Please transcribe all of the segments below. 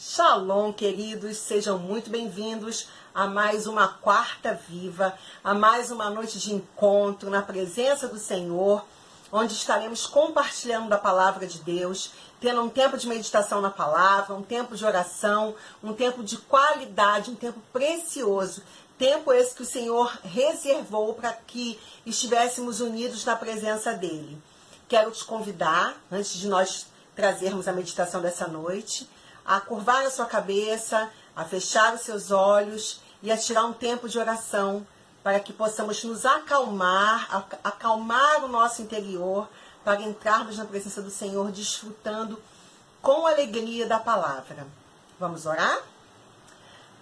Shalom, queridos, sejam muito bem-vindos a mais uma quarta viva, a mais uma noite de encontro na presença do Senhor, onde estaremos compartilhando da palavra de Deus, tendo um tempo de meditação na palavra, um tempo de oração, um tempo de qualidade, um tempo precioso. Tempo esse que o Senhor reservou para que estivéssemos unidos na presença dele. Quero te convidar, antes de nós trazermos a meditação dessa noite, a curvar a sua cabeça, a fechar os seus olhos e a tirar um tempo de oração para que possamos nos acalmar, acalmar o nosso interior, para entrarmos na presença do Senhor desfrutando com alegria da palavra. Vamos orar?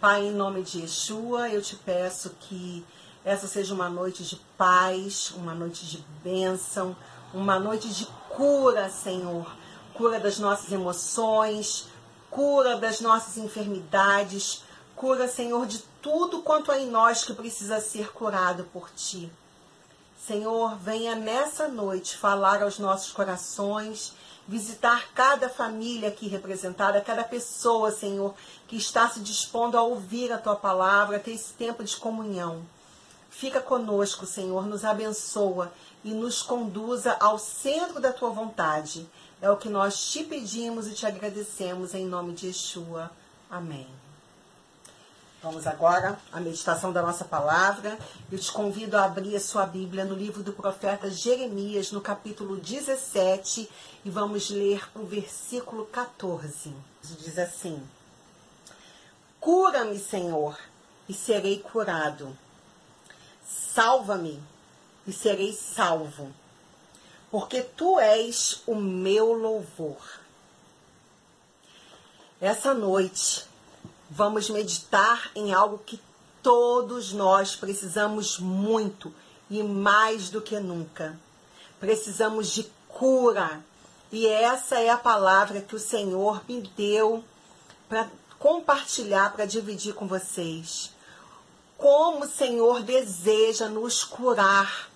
Pai, em nome de Yeshua, eu te peço que essa seja uma noite de paz, uma noite de bênção, uma noite de cura, Senhor. Cura das nossas emoções, cura das nossas enfermidades, cura, Senhor, de tudo quanto há em nós que precisa ser curado por Ti. Senhor, venha nessa noite falar aos nossos corações, visitar cada família aqui representada, cada pessoa, Senhor, que está se dispondo a ouvir a Tua palavra, a ter esse tempo de comunhão. Fica conosco, Senhor, nos abençoa e nos conduza ao centro da Tua vontade é o que nós te pedimos e te agradecemos em nome de Yeshua. Amém. Vamos agora à meditação da nossa palavra. Eu te convido a abrir a sua Bíblia no livro do profeta Jeremias, no capítulo 17, e vamos ler o versículo 14. Diz assim: Cura-me, Senhor, e serei curado. Salva-me, e serei salvo porque tu és o meu louvor. Essa noite vamos meditar em algo que todos nós precisamos muito e mais do que nunca. Precisamos de cura. E essa é a palavra que o Senhor me deu para compartilhar, para dividir com vocês. Como o Senhor deseja nos curar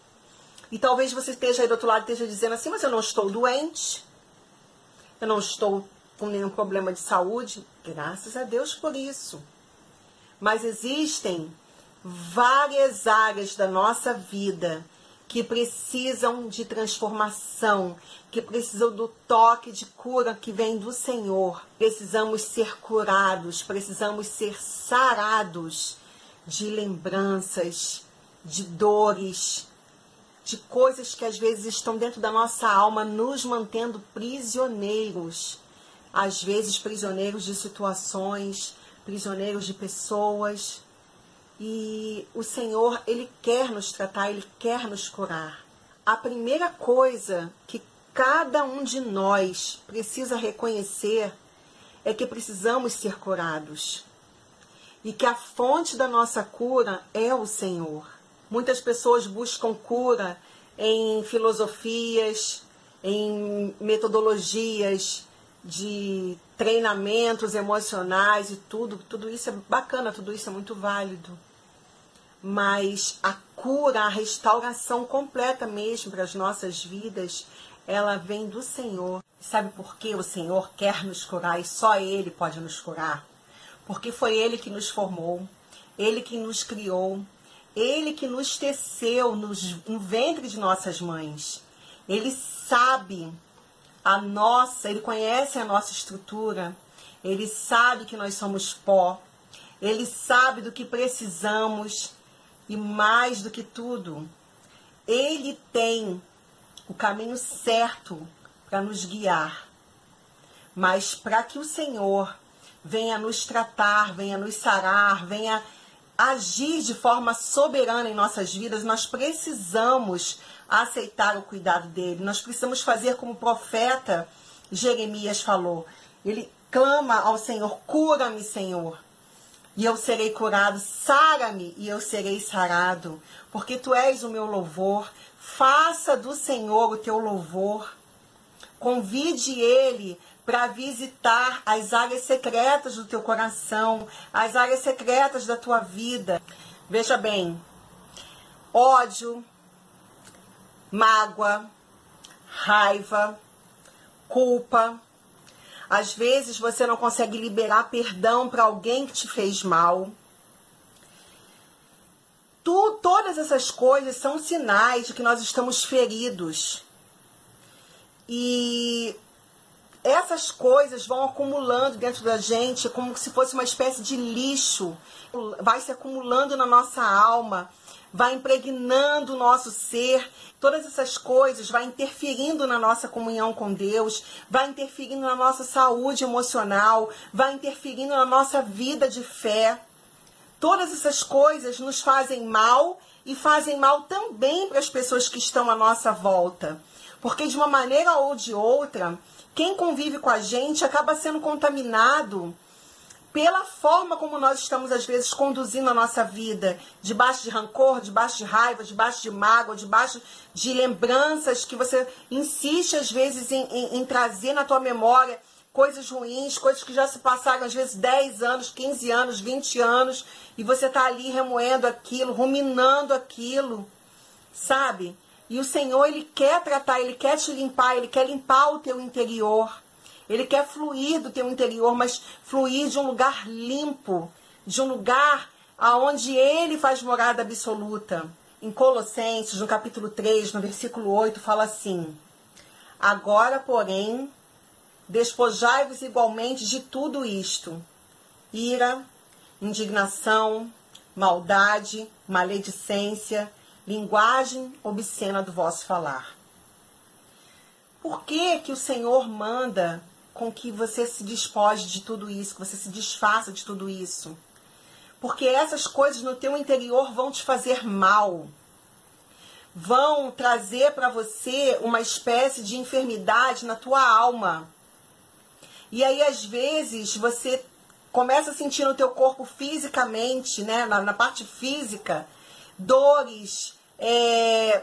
e talvez você esteja aí do outro lado esteja dizendo assim, mas eu não estou doente, eu não estou com nenhum problema de saúde. Graças a Deus por isso. Mas existem várias áreas da nossa vida que precisam de transformação, que precisam do toque de cura que vem do Senhor. Precisamos ser curados, precisamos ser sarados de lembranças, de dores, de coisas que às vezes estão dentro da nossa alma, nos mantendo prisioneiros. Às vezes, prisioneiros de situações, prisioneiros de pessoas. E o Senhor, Ele quer nos tratar, Ele quer nos curar. A primeira coisa que cada um de nós precisa reconhecer é que precisamos ser curados. E que a fonte da nossa cura é o Senhor. Muitas pessoas buscam cura em filosofias, em metodologias de treinamentos emocionais e tudo. Tudo isso é bacana, tudo isso é muito válido. Mas a cura, a restauração completa mesmo para as nossas vidas, ela vem do Senhor. Sabe por que o Senhor quer nos curar e só Ele pode nos curar? Porque foi Ele que nos formou, Ele que nos criou, ele que nos teceu nos, no ventre de nossas mães. Ele sabe a nossa, ele conhece a nossa estrutura. Ele sabe que nós somos pó. Ele sabe do que precisamos e mais do que tudo, ele tem o caminho certo para nos guiar. Mas para que o Senhor venha nos tratar, venha nos sarar, venha agir de forma soberana em nossas vidas, nós precisamos aceitar o cuidado dele. Nós precisamos fazer como o profeta Jeremias falou. Ele clama ao Senhor: cura-me, Senhor, e eu serei curado. Sara-me e eu serei sarado, porque tu és o meu louvor. Faça do Senhor o teu louvor. Convide ele para visitar as áreas secretas do teu coração, as áreas secretas da tua vida. Veja bem, ódio, mágoa, raiva, culpa, Às vezes você não consegue liberar perdão para alguém que te fez mal. Tu, todas essas coisas são sinais de que nós estamos feridos. E essas coisas vão acumulando dentro da gente como se fosse uma espécie de lixo, vai se acumulando na nossa alma, vai impregnando o nosso ser. Todas essas coisas vai interferindo na nossa comunhão com Deus, vai interferindo na nossa saúde emocional, vai interferindo na nossa vida de fé. Todas essas coisas nos fazem mal e fazem mal também para as pessoas que estão à nossa volta. Porque de uma maneira ou de outra, quem convive com a gente acaba sendo contaminado pela forma como nós estamos, às vezes, conduzindo a nossa vida, debaixo de rancor, debaixo de raiva, debaixo de mágoa, debaixo de lembranças que você insiste, às vezes, em, em, em trazer na tua memória coisas ruins, coisas que já se passaram, às vezes, 10 anos, 15 anos, 20 anos, e você está ali remoendo aquilo, ruminando aquilo, sabe? E o Senhor, Ele quer tratar, Ele quer te limpar, Ele quer limpar o teu interior. Ele quer fluir do teu interior, mas fluir de um lugar limpo, de um lugar aonde Ele faz morada absoluta. Em Colossenses, no capítulo 3, no versículo 8, fala assim: Agora, porém, despojai-vos igualmente de tudo isto: ira, indignação, maldade, maledicência, linguagem obscena do vosso falar. Por que que o Senhor manda com que você se despoje de tudo isso, que você se desfaça de tudo isso? Porque essas coisas no teu interior vão te fazer mal. Vão trazer para você uma espécie de enfermidade na tua alma. E aí, às vezes, você começa a sentir no teu corpo fisicamente, né, na, na parte física, dores, é,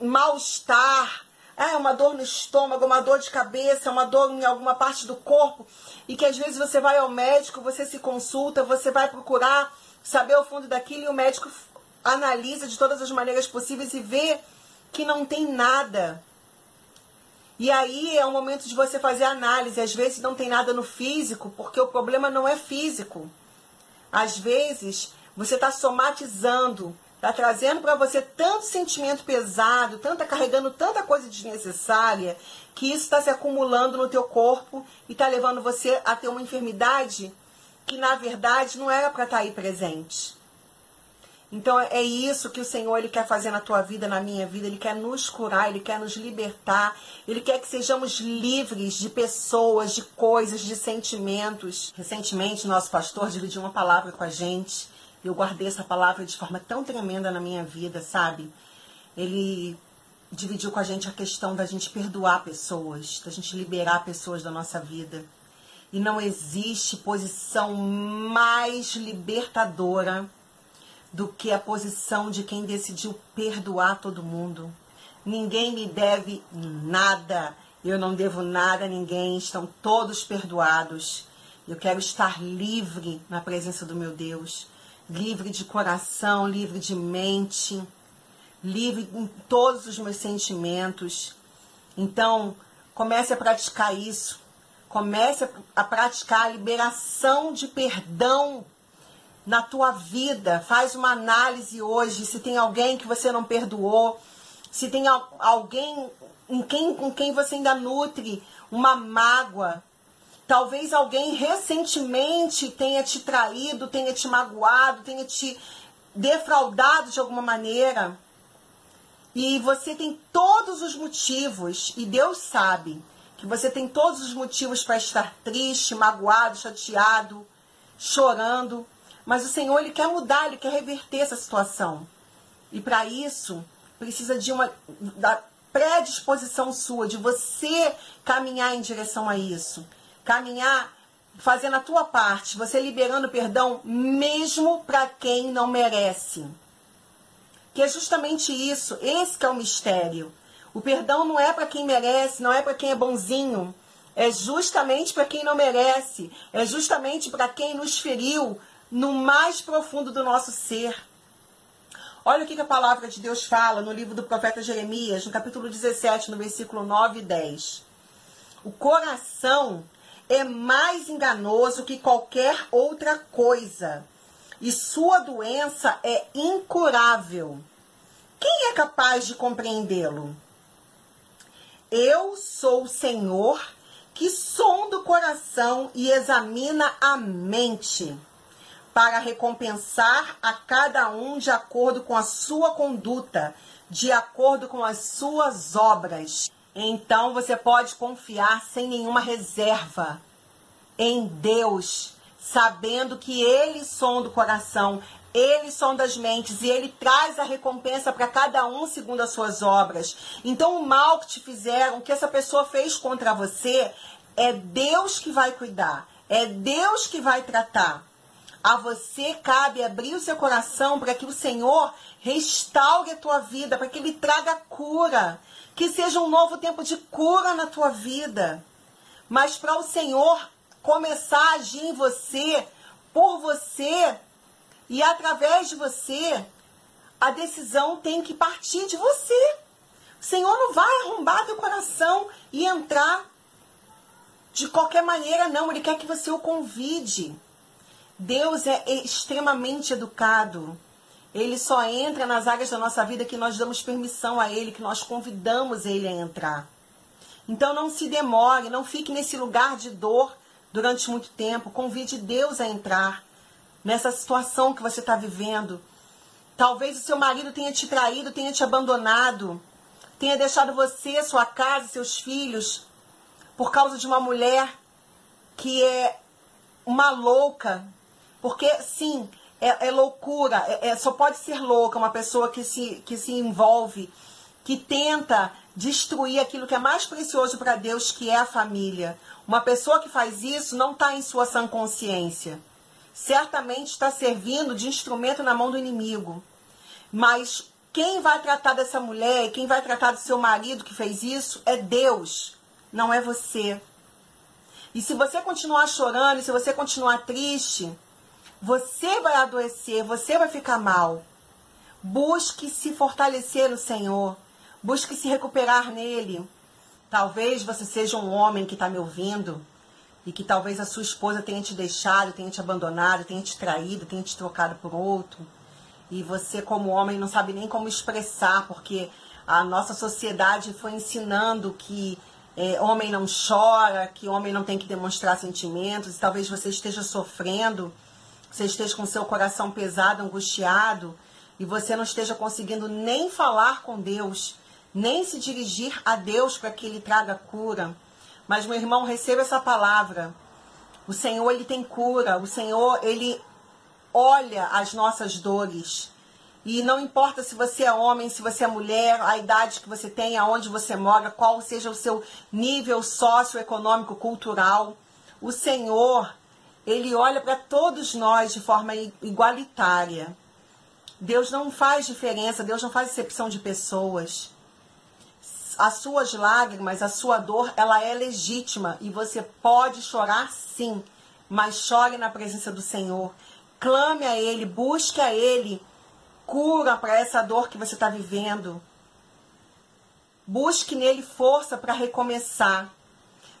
mal-estar, é uma dor no estômago, uma dor de cabeça, uma dor em alguma parte do corpo, e que às vezes você vai ao médico, você se consulta, você vai procurar saber o fundo daquilo e o médico analisa de todas as maneiras possíveis e vê que não tem nada. E aí é o momento de você fazer análise. Às vezes não tem nada no físico, porque o problema não é físico. Às vezes você está somatizando Está trazendo para você tanto sentimento pesado, tanta carregando tanta coisa desnecessária, que isso está se acumulando no teu corpo e está levando você a ter uma enfermidade que na verdade não era para estar tá aí presente. Então é isso que o Senhor ele quer fazer na tua vida, na minha vida. Ele quer nos curar, ele quer nos libertar. Ele quer que sejamos livres de pessoas, de coisas, de sentimentos. Recentemente, nosso pastor dividiu uma palavra com a gente eu guardei essa palavra de forma tão tremenda na minha vida, sabe? Ele dividiu com a gente a questão da gente perdoar pessoas, da gente liberar pessoas da nossa vida. E não existe posição mais libertadora do que a posição de quem decidiu perdoar todo mundo. Ninguém me deve nada. Eu não devo nada a ninguém. Estão todos perdoados. Eu quero estar livre na presença do meu Deus livre de coração, livre de mente, livre em todos os meus sentimentos. Então, comece a praticar isso. Comece a praticar a liberação de perdão na tua vida. Faz uma análise hoje se tem alguém que você não perdoou, se tem alguém em quem, com quem você ainda nutre uma mágoa, Talvez alguém recentemente tenha te traído, tenha te magoado, tenha te defraudado de alguma maneira. E você tem todos os motivos, e Deus sabe que você tem todos os motivos para estar triste, magoado, chateado, chorando. Mas o Senhor ele quer mudar, ele quer reverter essa situação. E para isso, precisa de uma da predisposição sua, de você caminhar em direção a isso caminhar fazendo a tua parte, você liberando perdão mesmo para quem não merece. Que é justamente isso, esse que é o mistério. O perdão não é para quem merece, não é para quem é bonzinho, é justamente para quem não merece, é justamente para quem nos feriu no mais profundo do nosso ser. Olha o que a palavra de Deus fala no livro do profeta Jeremias, no capítulo 17, no versículo 9 e 10. O coração é mais enganoso que qualquer outra coisa, e sua doença é incurável. Quem é capaz de compreendê-lo? Eu sou o Senhor que sonda o coração e examina a mente, para recompensar a cada um de acordo com a sua conduta, de acordo com as suas obras. Então você pode confiar sem nenhuma reserva em Deus, sabendo que Ele sonda o coração, Ele sonda as mentes e Ele traz a recompensa para cada um segundo as suas obras. Então o mal que te fizeram, que essa pessoa fez contra você, é Deus que vai cuidar, é Deus que vai tratar. A você cabe abrir o seu coração para que o Senhor restaure a tua vida, para que Ele traga cura que seja um novo tempo de cura na tua vida. Mas para o Senhor começar a agir em você, por você e através de você, a decisão tem que partir de você. O Senhor não vai arrombar teu coração e entrar de qualquer maneira, não. Ele quer que você o convide. Deus é extremamente educado. Ele só entra nas áreas da nossa vida que nós damos permissão a Ele, que nós convidamos Ele a entrar. Então não se demore, não fique nesse lugar de dor durante muito tempo. Convide Deus a entrar nessa situação que você está vivendo. Talvez o seu marido tenha te traído, tenha te abandonado, tenha deixado você, sua casa, seus filhos, por causa de uma mulher que é uma louca. Porque, sim, é, é loucura, é, é, só pode ser louca uma pessoa que se, que se envolve, que tenta destruir aquilo que é mais precioso para Deus, que é a família. Uma pessoa que faz isso não está em sua sã consciência. Certamente está servindo de instrumento na mão do inimigo. Mas quem vai tratar dessa mulher, quem vai tratar do seu marido que fez isso, é Deus, não é você. E se você continuar chorando, se você continuar triste, você vai adoecer, você vai ficar mal. Busque se fortalecer no Senhor. Busque se recuperar nele. Talvez você seja um homem que está me ouvindo e que talvez a sua esposa tenha te deixado, tenha te abandonado, tenha te traído, tenha te trocado por outro. E você, como homem, não sabe nem como expressar, porque a nossa sociedade foi ensinando que é, homem não chora, que homem não tem que demonstrar sentimentos, e talvez você esteja sofrendo você esteja com seu coração pesado, angustiado, e você não esteja conseguindo nem falar com Deus, nem se dirigir a Deus para que Ele traga cura. Mas, meu irmão, receba essa palavra. O Senhor, Ele tem cura. O Senhor, Ele olha as nossas dores. E não importa se você é homem, se você é mulher, a idade que você tem, aonde você mora, qual seja o seu nível socioeconômico, cultural. O Senhor, ele olha para todos nós de forma igualitária. Deus não faz diferença, Deus não faz exceção de pessoas. As suas lágrimas, a sua dor, ela é legítima e você pode chorar sim, mas chore na presença do Senhor. Clame a Ele, busque a Ele cura para essa dor que você está vivendo. Busque nele força para recomeçar.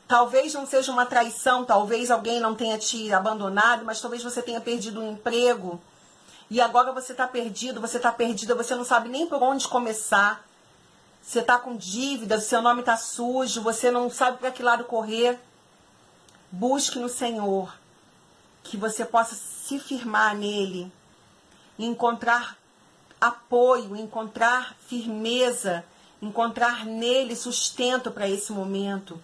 Talvez não seja uma traição, talvez alguém não tenha te abandonado, mas talvez você tenha perdido um emprego. E agora você está perdido, você está perdida, você não sabe nem por onde começar. Você está com dívida, seu nome está sujo, você não sabe para que lado correr. Busque no Senhor, que você possa se firmar nele, encontrar apoio, encontrar firmeza, encontrar nele sustento para esse momento.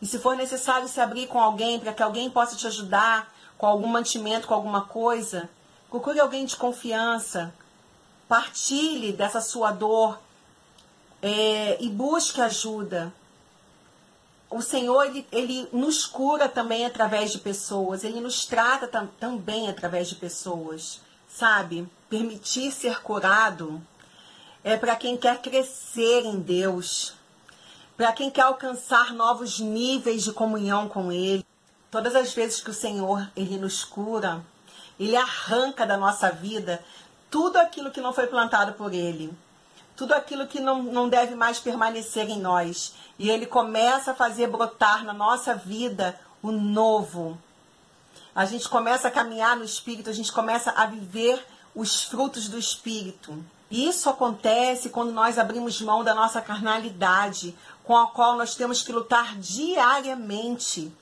E se for necessário se abrir com alguém para que alguém possa te ajudar com algum mantimento, com alguma coisa, procure alguém de confiança. Partilhe dessa sua dor é, e busque ajuda. O Senhor, ele, ele nos cura também através de pessoas, ele nos trata tam, também através de pessoas, sabe? Permitir ser curado é para quem quer crescer em Deus, para quem quer alcançar novos níveis de comunhão com Ele. Todas as vezes que o Senhor ele nos cura, Ele arranca da nossa vida tudo aquilo que não foi plantado por Ele, tudo aquilo que não, não deve mais permanecer em nós. E Ele começa a fazer brotar na nossa vida o novo. A gente começa a caminhar no espírito, a gente começa a viver os frutos do espírito. Isso acontece quando nós abrimos mão da nossa carnalidade, com a qual nós temos que lutar diariamente.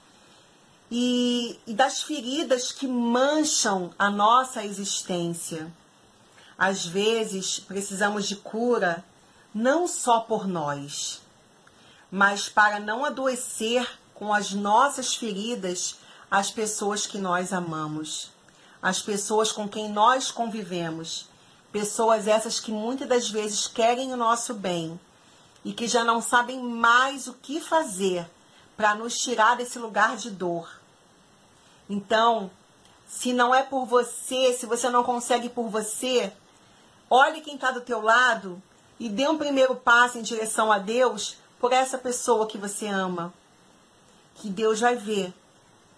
E, e, das feridas que mancham a nossa existência. Às vezes precisamos de cura não só por nós, mas para não adoecer com as nossas feridas as pessoas que nós amamos, as pessoas com quem nós convivemos, pessoas essas que muitas das vezes querem o nosso bem e que já não sabem mais o que fazer para nos tirar desse lugar de dor. Então, se não é por você, se você não consegue por você, olhe quem está do teu lado e dê um primeiro passo em direção a Deus por essa pessoa que você ama. Que Deus vai ver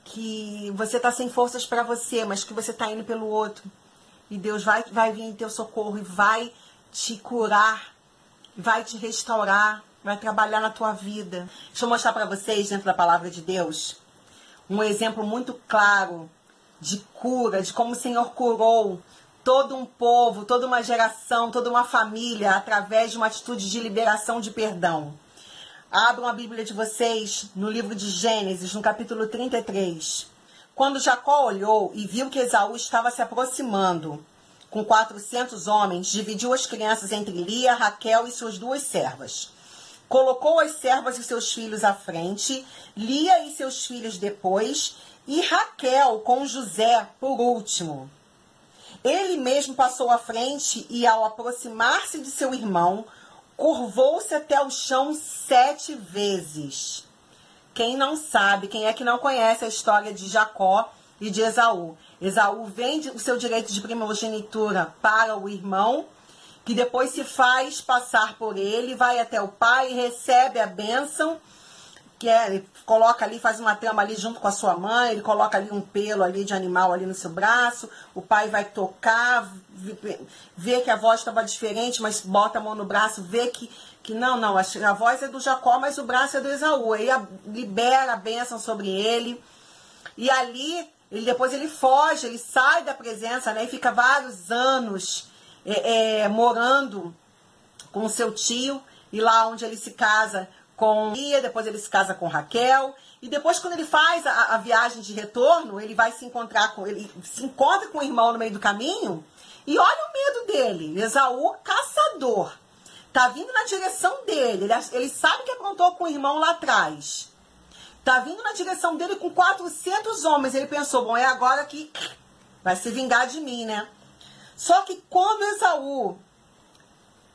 que você está sem forças para você, mas que você está indo pelo outro. E Deus vai, vai vir em teu socorro e vai te curar, vai te restaurar, vai trabalhar na tua vida. Deixa eu mostrar para vocês, dentro da palavra de Deus, um exemplo muito claro de cura, de como o Senhor curou todo um povo, toda uma geração, toda uma família através de uma atitude de liberação de perdão. Abram a Bíblia de vocês no livro de Gênesis, no capítulo 33. Quando Jacó olhou e viu que Esaú estava se aproximando com 400 homens, dividiu as crianças entre Lia, Raquel e suas duas servas. Colocou as servas e seus filhos à frente, Lia e seus filhos depois, e Raquel com José por último. Ele mesmo passou à frente e, ao aproximar-se de seu irmão, curvou-se até o chão sete vezes. Quem não sabe, quem é que não conhece a história de Jacó e de Esaú? Esaú vende o seu direito de primogenitura para o irmão, que depois se faz passar por ele, vai até o pai recebe a bênção que é, ele coloca ali, faz uma trama ali junto com a sua mãe, ele coloca ali um pelo ali de animal ali no seu braço, o pai vai tocar, vê que a voz estava diferente, mas bota a mão no braço, vê que, que não, não, a, voz é do Jacó, mas o braço é do Esaú. Aí a, libera a bênção sobre ele. E ali, ele depois ele foge, ele sai da presença, né? E fica vários anos é, é, morando com seu tio. E lá onde ele se casa com Lia, depois ele se casa com Raquel, e depois quando ele faz a, a, viagem de retorno, ele vai se encontrar com ele se encontra com o irmão no meio do caminho, e olha o medo dele, Esaú caçador. Tá vindo na direção dele, ele, ele sabe que aprontou com o irmão lá atrás. Tá vindo na direção dele com 400 homens, ele pensou, bom, é agora que vai se vingar de mim, né? Só que quando Esaú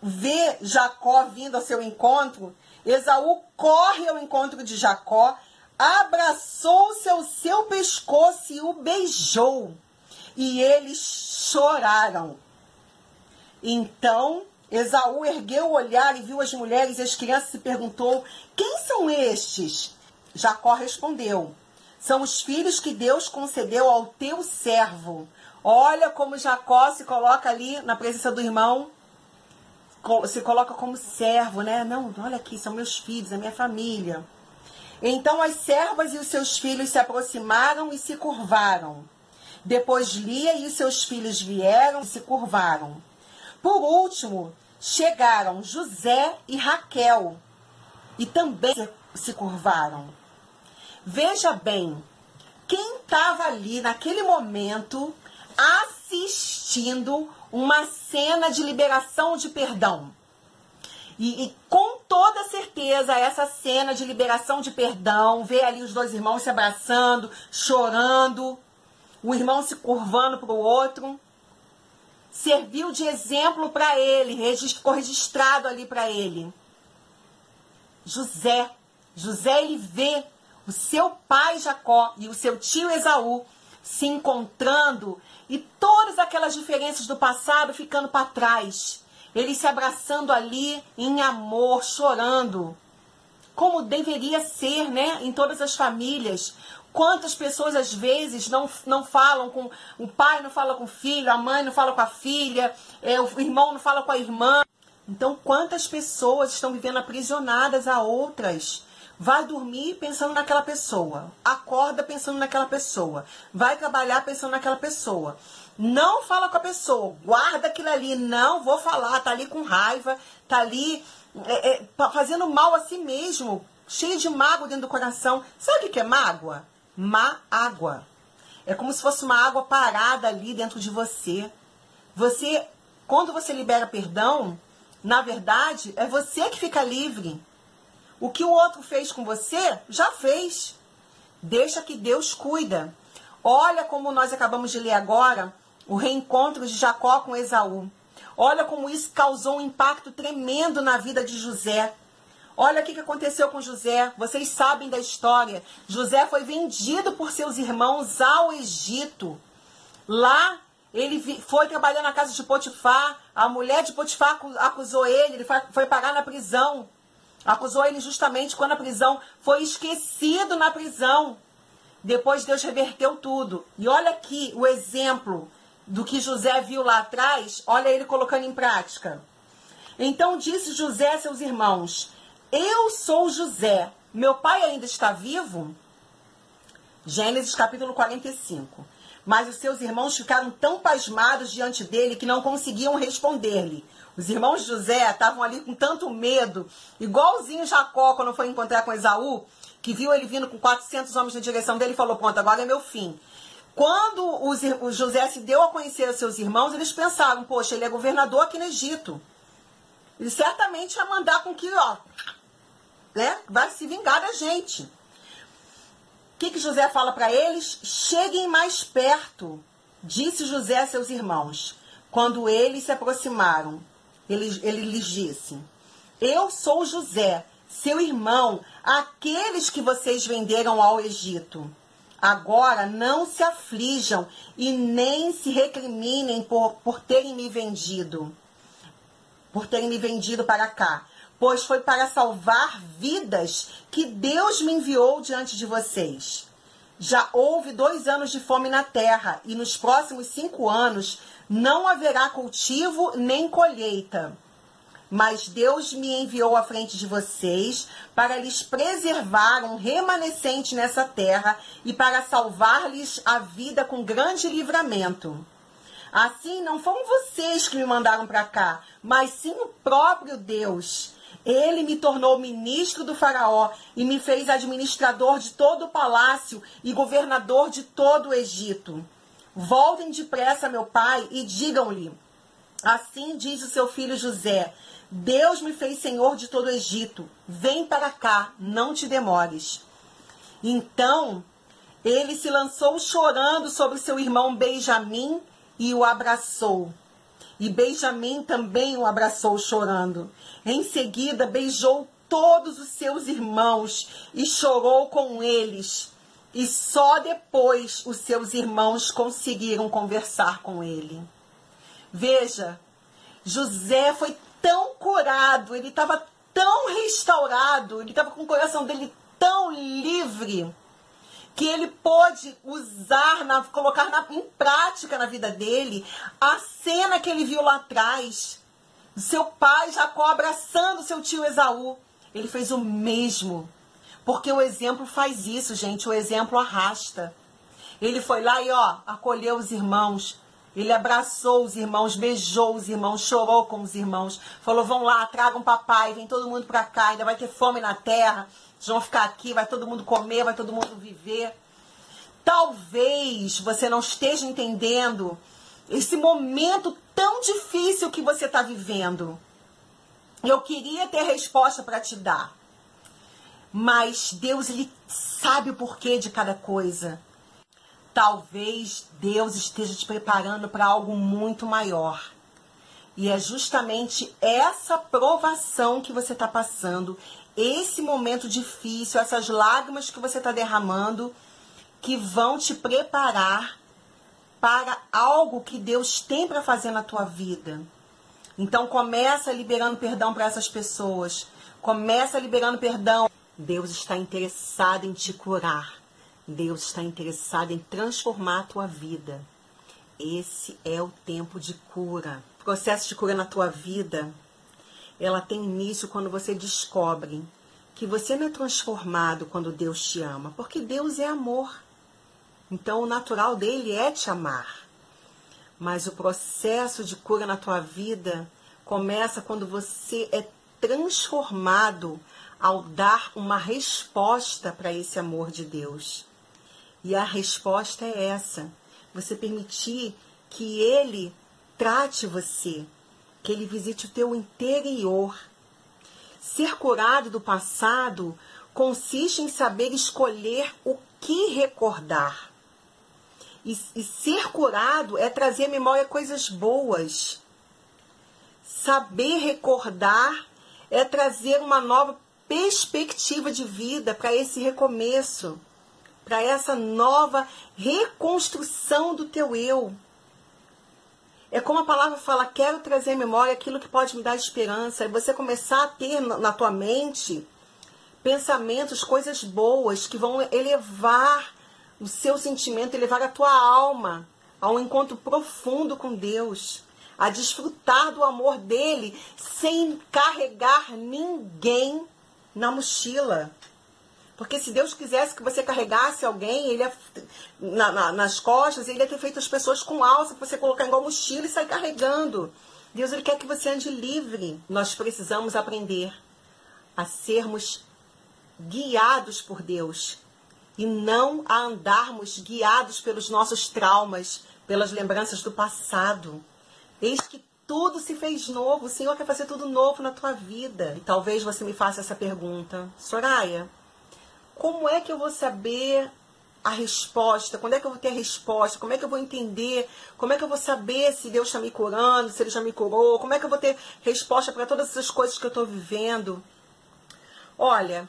vê Jacó vindo ao seu encontro, Esaú corre ao encontro de Jacó, abraçou-se ao seu pescoço e o beijou. E eles choraram. Então Esaú ergueu o olhar e viu as mulheres e as crianças e perguntou: Quem são estes? Jacó respondeu: São os filhos que Deus concedeu ao teu servo. Olha como Jacó se coloca ali na presença do irmão se coloca como servo, né? Não, olha aqui, são meus filhos, é minha família. Então as servas e os seus filhos se aproximaram e se curvaram. Depois Lia e os seus filhos vieram e se curvaram. Por último, chegaram José e Raquel e também se curvaram. Veja bem, quem estava ali naquele momento assistindo uma cena de liberação de perdão. E, e, com toda certeza, essa cena de liberação de perdão, ver ali os dois irmãos se abraçando, chorando, o irmão se curvando para o outro, serviu de exemplo para ele, ficou registrado ali para ele. José, José ele vê o seu pai Jacó e o seu tio Esaú se encontrando e todas aquelas diferenças do passado ficando para trás. Eles se abraçando ali em amor, chorando. Como deveria ser, né? Em todas as famílias. Quantas pessoas às vezes não, não falam com. O pai não fala com o filho, a mãe não fala com a filha, é, o irmão não fala com a irmã. Então, quantas pessoas estão vivendo aprisionadas a outras vai dormir pensando naquela pessoa, acorda pensando naquela pessoa, vai trabalhar pensando naquela pessoa. Não fala com a pessoa, guarda aquilo ali, não vou falar, tá ali com raiva, tá ali é, é, fazendo mal a si mesmo, cheio de mágoa dentro do coração. Sabe o que é mágoa? Má água. É como se fosse uma água parada ali dentro de você. Você, quando você libera perdão, na verdade, é você que fica livre. O que o outro fez com você, já fez. Deixa que Deus cuida. Olha como nós acabamos de ler agora o reencontro de Jacó com Esaú. Olha como isso causou um impacto tremendo na vida de José. Olha o que aconteceu com José. Vocês sabem da história. José foi vendido por seus irmãos ao Egito. Lá ele foi trabalhar na casa de Potifar. A mulher de Potifar acusou ele. Ele foi parar na prisão. Acusou ele justamente quando a prisão foi esquecido na prisão. Depois Deus reverteu tudo. E olha aqui o exemplo do que José viu lá atrás. Olha ele colocando em prática. Então disse José a seus irmãos: Eu sou José. Meu pai ainda está vivo? Gênesis capítulo 45. Mas os seus irmãos ficaram tão pasmados diante dele que não conseguiam responder-lhe. Os irmãos de José estavam ali com tanto medo, igualzinho Jacó quando foi encontrar com Esaú, que viu ele vindo com 400 homens na direção dele e falou: Pronto, agora é meu fim. Quando os, o José se deu a conhecer os seus irmãos, eles pensaram: Poxa, ele é governador aqui no Egito. Ele certamente vai mandar com que, ó, né, vai se vingar da gente que, que José fala para eles? Cheguem mais perto, disse José a seus irmãos. Quando eles se aproximaram, ele, ele lhes disse: Eu sou José, seu irmão, aqueles que vocês venderam ao Egito. Agora não se aflijam e nem se recriminem por, por terem me vendido, por terem me vendido para cá, pois foi para salvar vidas que Deus me enviou diante de vocês. Já houve dois anos de fome na terra, e nos próximos cinco anos não haverá cultivo nem colheita. Mas Deus me enviou à frente de vocês para lhes preservar um remanescente nessa terra e para salvar-lhes a vida com grande livramento. Assim, não foram vocês que me mandaram para cá, mas sim o próprio Deus. Ele me tornou ministro do Faraó e me fez administrador de todo o palácio e governador de todo o Egito. Voltem depressa, meu pai, e digam-lhe: Assim diz o seu filho José: Deus me fez senhor de todo o Egito. Vem para cá, não te demores. Então ele se lançou chorando sobre seu irmão Benjamim e o abraçou. E Benjamim também o abraçou chorando. Em seguida, beijou todos os seus irmãos e chorou com eles. E só depois os seus irmãos conseguiram conversar com ele. Veja, José foi tão curado, ele estava tão restaurado, ele estava com o coração dele tão livre que ele pôde usar, na, colocar na, em prática na vida dele a cena que ele viu lá atrás. Seu pai Jacó abraçando seu tio Esaú. Ele fez o mesmo. Porque o exemplo faz isso, gente. O exemplo arrasta. Ele foi lá e, ó, acolheu os irmãos. Ele abraçou os irmãos, beijou os irmãos, chorou com os irmãos. Falou: vão lá, tragam papai, vem todo mundo pra cá, ainda vai ter fome na terra. Vocês vão ficar aqui, vai todo mundo comer, vai todo mundo viver. Talvez você não esteja entendendo esse momento tão difícil que você está vivendo. Eu queria ter resposta para te dar. Mas Deus ele sabe o porquê de cada coisa. Talvez Deus esteja te preparando para algo muito maior. E é justamente essa provação que você está passando, esse momento difícil, essas lágrimas que você está derramando, que vão te preparar para algo que Deus tem para fazer na tua vida. Então começa liberando perdão para essas pessoas. Começa liberando perdão. Deus está interessado em te curar. Deus está interessado em transformar a tua vida. Esse é o tempo de cura. O processo de cura na tua vida, ela tem início quando você descobre que você não é transformado quando Deus te ama, porque Deus é amor. Então o natural dele é te amar. Mas o processo de cura na tua vida começa quando você é transformado ao dar uma resposta para esse amor de Deus. E a resposta é essa: você permitir que ele trate você, que ele visite o teu interior Ser curado do passado consiste em saber escolher o que recordar. E, e ser curado é trazer à memória coisas boas. Saber recordar é trazer uma nova perspectiva de vida para esse recomeço, para essa nova reconstrução do teu eu. É como a palavra fala, quero trazer à memória aquilo que pode me dar esperança. E você começar a ter na tua mente pensamentos, coisas boas que vão elevar o seu sentimento, elevar a tua alma a um encontro profundo com Deus, a desfrutar do amor dele sem carregar ninguém na mochila. Porque se Deus quisesse que você carregasse alguém ele ia, na, na, nas costas, ele ia ter feito as pessoas com alça para você colocar igual mochila e sair carregando. Deus ele quer que você ande livre. Nós precisamos aprender a sermos guiados por Deus e não a andarmos guiados pelos nossos traumas, pelas lembranças do passado. Eis que tudo se fez novo. O Senhor quer fazer tudo novo na tua vida. E talvez você me faça essa pergunta: Soraya, como é que eu vou saber a resposta? Quando é que eu vou ter a resposta? Como é que eu vou entender? Como é que eu vou saber se Deus está me curando, se Ele já me curou? Como é que eu vou ter resposta para todas essas coisas que eu estou vivendo? Olha,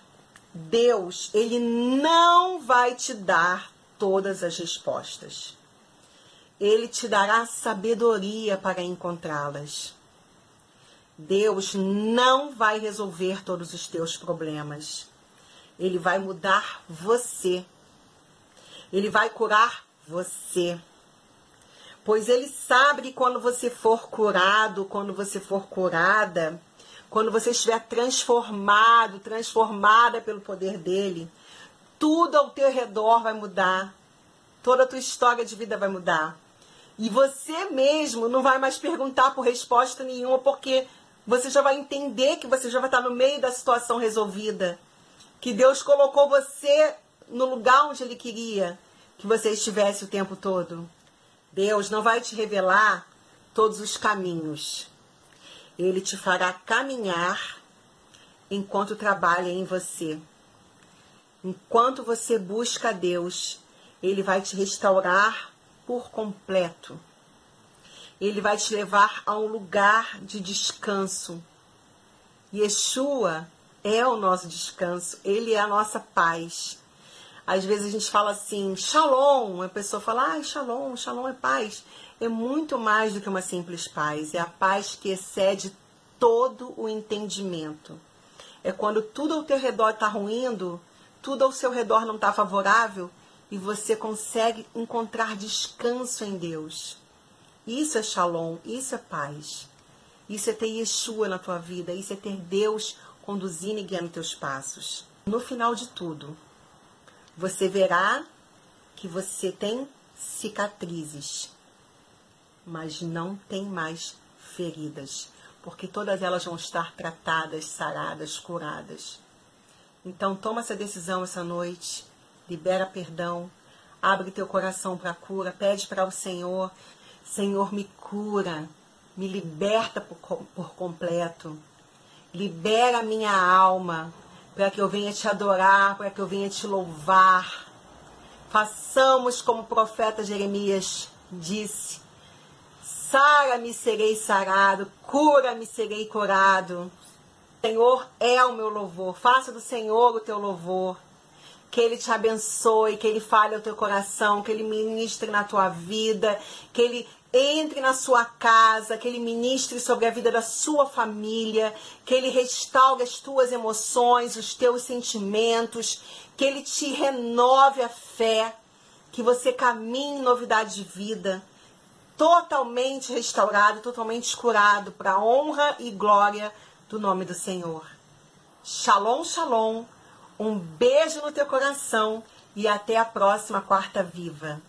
Deus, Ele não vai te dar todas as respostas. Ele te dará sabedoria para encontrá-las. Deus não vai resolver todos os teus problemas. Ele vai mudar você. Ele vai curar você. Pois ele sabe que quando você for curado, quando você for curada, quando você estiver transformado, transformada pelo poder dele, tudo ao teu redor vai mudar. Toda a tua história de vida vai mudar. E você mesmo não vai mais perguntar por resposta nenhuma, porque você já vai entender que você já vai estar no meio da situação resolvida que Deus colocou você no lugar onde Ele queria que você estivesse o tempo todo. Deus não vai te revelar todos os caminhos. Ele te fará caminhar enquanto trabalha em você. Enquanto você busca Deus, Ele vai te restaurar por completo. Ele vai te levar a um lugar de descanso. Yeshua é o nosso descanso, ele é a nossa paz. Às vezes a gente fala assim, shalom, a pessoa fala, ah, shalom, shalom é paz. É muito mais do que uma simples paz, é a paz que excede todo o entendimento. É quando tudo ao teu redor está ruindo, tudo ao seu redor não está favorável e você consegue encontrar descanso em Deus. Isso é shalom, isso é paz. Isso é ter Yeshua na tua vida, isso é ter Deus conduzindo e guiando teus passos. No final de tudo, você verá que você tem cicatrizes, mas não tem mais feridas, porque todas elas vão estar tratadas, saradas, curadas. Então toma essa decisão essa noite, libera perdão, abre teu coração para a cura, pede para o Senhor, Senhor me cura, me liberta por, por completo. Libera minha alma para que eu venha te adorar, para que eu venha te louvar. Façamos como o profeta Jeremias disse: Sara-me, serei sarado, cura-me, serei curado. Senhor é o meu louvor. Faça do Senhor o teu louvor. Que Ele te abençoe, que Ele fale ao teu coração, que Ele ministre na tua vida, que Ele entre na sua casa, que Ele ministre sobre a vida da sua família, que Ele restaure as tuas emoções, os teus sentimentos, que Ele te renove a fé, que você caminhe em novidade de vida, totalmente restaurado, totalmente curado, para honra e glória do nome do Senhor. Shalom, shalom. Um beijo no teu coração e até a próxima quarta viva.